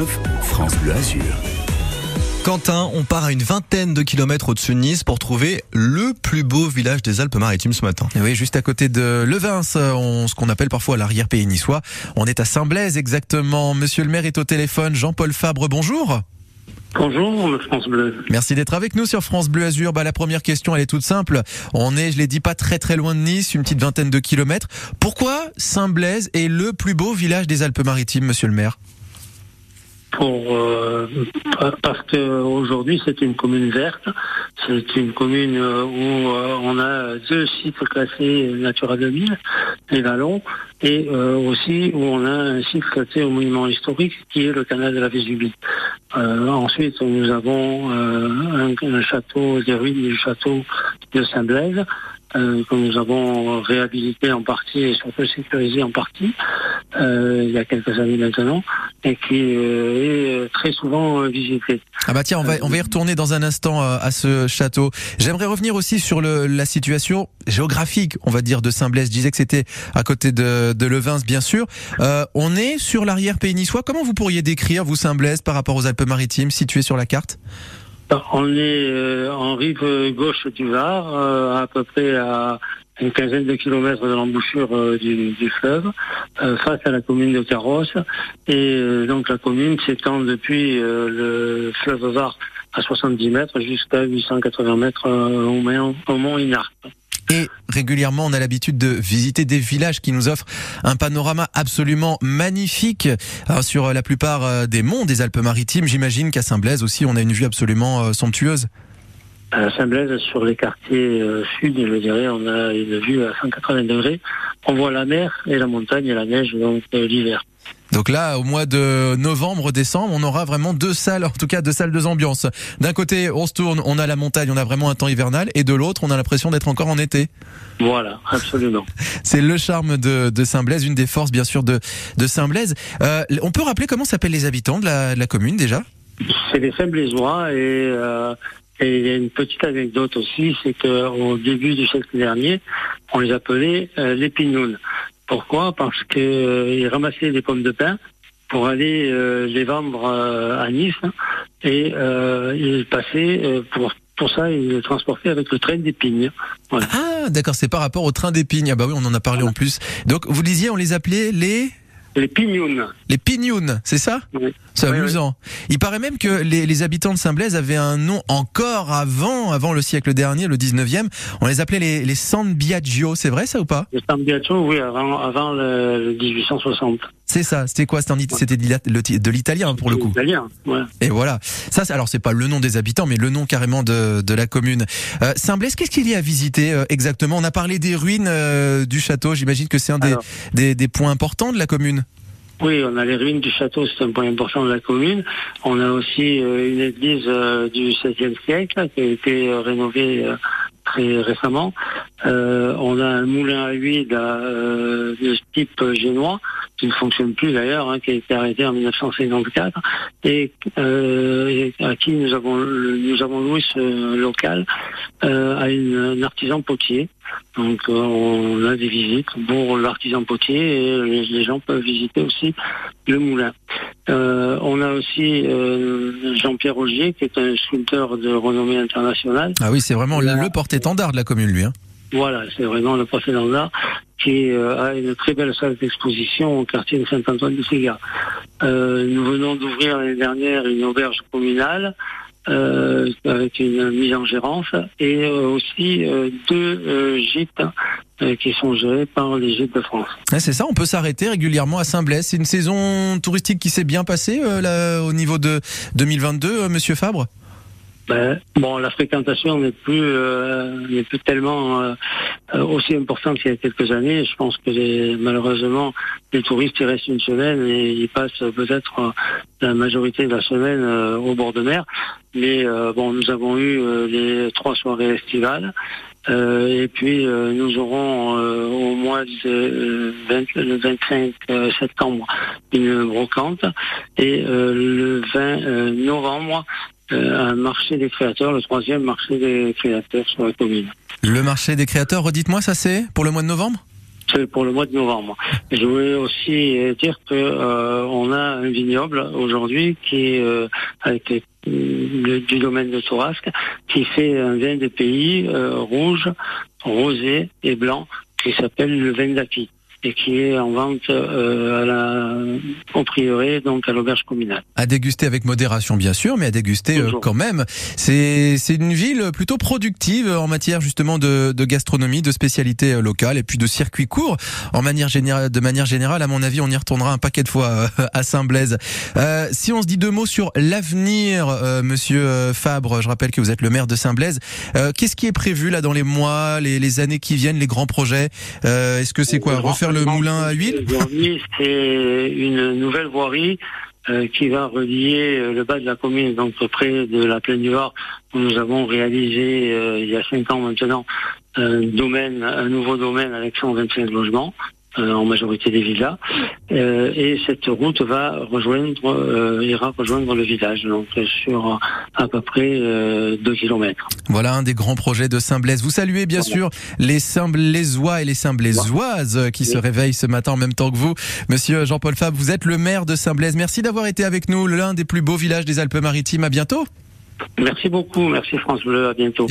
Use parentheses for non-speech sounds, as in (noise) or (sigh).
9, France Bleu Azur. Quentin, on part à une vingtaine de kilomètres au-dessus de Nice pour trouver le plus beau village des Alpes-Maritimes ce matin. Oui, juste à côté de Levins, on, ce qu'on appelle parfois l'arrière-pays niçois. On est à Saint-Blaise exactement. Monsieur le maire est au téléphone. Jean-Paul Fabre, bonjour. Bonjour, France Bleu. Merci d'être avec nous sur France Bleu Azur. Bah, la première question, elle est toute simple. On est, je l'ai dit, pas très très loin de Nice, une petite vingtaine de kilomètres. Pourquoi Saint-Blaise est le plus beau village des Alpes-Maritimes, monsieur le maire? Pour euh, parce que aujourd'hui c'est une commune verte, c'est une commune euh, où euh, on a deux sites classés Natura 2000, les Vallons, et aussi où on a un site classé au monument historique qui est le canal de la Vésubie. ensuite nous avons un, un, château, des ruines du château de Saint-Blaise euh, que nous avons réhabilité en partie et surtout sécurisé en partie euh, il y a quelques années maintenant et qui euh, est très souvent visité. Ah bah tiens, on va on va y retourner dans un instant à ce château. J'aimerais revenir aussi sur le, la situation géographique, on va dire, de Saint-Blaise. Je disais que c'était à côté de, de Levins, bien sûr. on est sur l'arrière-pays niçois. Comment vous pourriez décrire vous Saint-Blaise par rapport aux Alpes-Maritimes situées sur la carte? On est euh, en rive gauche du Var, euh, à peu près à une quinzaine de kilomètres de l'embouchure euh, du, fleuve, face à la commune de Carrosse. Et donc la commune s'étend depuis le fleuve Var à 70 mètres jusqu'à 880 mètres au, Mont, au. Et régulièrement, on a l'habitude de visiter des villages qui nous offrent un panorama absolument magnifique sur la plupart euh, des monts des Alpes-Maritimes. J'imagine qu'à Saint-Blaise aussi, on a une vue absolument euh, somptueuse. À Saint-Blaise, sur les quartiers euh, sud, je dirais, on a une vue à 180 degrés. On voit la mer et la montagne et la neige, donc l'hiver. Donc là, au mois de novembre, décembre, on aura vraiment deux salles, en tout cas deux salles, deux ambiances. D'un côté, on se tourne, on a la montagne, on a vraiment un temps hivernal, et de l'autre, on a l'impression d'être encore en été. Voilà, absolument. (laughs) C'est le charme de, de Saint-Blaise, une des forces bien sûr de, de Saint-Blaise. Euh, on peut rappeler comment s'appellent les habitants de la, de la commune déjà? C'est les Saint-Blaisois et euh, et il y a une petite anecdote aussi, c'est qu'au début du siècle dernier, on les appelait euh, les pignounes. Pourquoi Parce qu'ils euh, ramassaient des pommes de pin pour aller euh, les vendre euh, à Nice et ils passaient pour pour ça, ils les transportaient avec le train d'épines. Ah, d'accord, c'est par rapport au train d'épines. Ah bah oui, on en a parlé en plus. Donc, vous disiez, on les appelait les les pignounes. Les pignounes, c'est ça oui. C'est amusant. Il paraît même que les, les habitants de Saint-Blaise avaient un nom encore avant, avant le siècle dernier, le 19e. On les appelait les, les San Biagio, c'est vrai ça ou pas Les San Biagio, oui, avant, avant le, 1860. C'est ça, c'était quoi? C'était de l'italien pour le coup. Italien, ouais. Et voilà. Ça, alors c'est pas le nom des habitants, mais le nom carrément de, de la commune. Euh, Saint-Blaise, qu'est-ce qu'il y a à visiter euh, exactement? On a parlé des ruines euh, du château. J'imagine que c'est un des, des, des points importants de la commune. Oui, on a les ruines du château, c'est un point important de la commune. On a aussi euh, une église euh, du XVIe siècle qui a été euh, rénovée très récemment. on a un moulin à huile de type génois qui ne fonctionne plus d'ailleurs, hein, qui a été arrêté en 1954 et à qui nous avons nous avons loué ce local à une, un artisan potier. Donc on a des visites pour l'artisan potier et les gens peuvent visiter aussi le moulin. Euh, on a aussi euh, Jean-Pierre Rogier, qui est un sculpteur de renommée internationale. Ah oui, c'est vraiment le porte-étendard de la commune, lui. Hein. Voilà, c'est vraiment le porte-étendard qui euh, a une très belle salle d'exposition au quartier de Saint-Antoine de Ségat. nous venons d'ouvrir l'année dernière une auberge communale euh, avec une mise en gérance et euh, aussi euh, deux gîtes qui sont gérés par les gîtes de France. c'est ça, on peut s'arrêter régulièrement à Saint-Blaise. C'est une saison touristique qui s'est bien passée là, au niveau de 2022, Monsieur Fabre? Ben, bon, la fréquentation n'est plus n'est plus tellement aussi importante qu'il y a quelques années. Je pense que les, malheureusement les touristes ils restent une semaine et ils passent peut-être la majorité de la semaine au bord de mer. Mais euh, bon, nous avons eu euh, les trois soirées estivales. Euh, et puis nous aurons au mois de 20, le 25 septembre une brocante et le 20 novembre un marché des créateurs, le troisième marché des créateurs sur la commune. Le marché des créateurs, redites-moi, ça c'est pour le mois de novembre? C'est pour le mois de novembre. Je voulais aussi dire que on a un vignoble aujourd'hui qui a été du domaine de Tourasque, qui fait un vin de pays rouge, rosé et blanc, qui s'appelle le vin d'Api et qui est en vente euh, à la, au prieuré, donc à l'auberge communale. À déguster avec modération, bien sûr, mais à déguster euh, quand même. C'est c'est une ville plutôt productive en matière justement de, de gastronomie, de spécialités euh, locales et puis de circuits courts. En manière générale, de manière générale, à mon avis, on y retournera un paquet de fois euh, à Saint-Blaise. Euh, si on se dit deux mots sur l'avenir, Monsieur Fabre, je rappelle que vous êtes le maire de Saint-Blaise. Qu'est-ce qui est prévu là dans les mois, les, les années qui viennent, les grands projets Est-ce que c'est quoi refaire le moulin à huile C'est une nouvelle voirie euh, qui va relier euh, le bas de la commune, donc près de la plaine du Var, où nous avons réalisé euh, il y a cinq ans maintenant un domaine, un nouveau domaine avec 125 logements. Euh, en majorité des villas. Euh, et cette route va rejoindre, euh, ira rejoindre le village, donc sur à peu près 2 kilomètres. Voilà un des grands projets de Saint-Blaise. Vous saluez bien sûr les Saint-Blaisois et les Saint-Blaisoises qui se réveillent ce matin en même temps que vous. Monsieur Jean-Paul Fab, vous êtes le maire de Saint-Blaise. Merci d'avoir été avec nous, l'un des plus beaux villages des Alpes-Maritimes. À bientôt. Merci beaucoup. Merci France Bleu. À bientôt.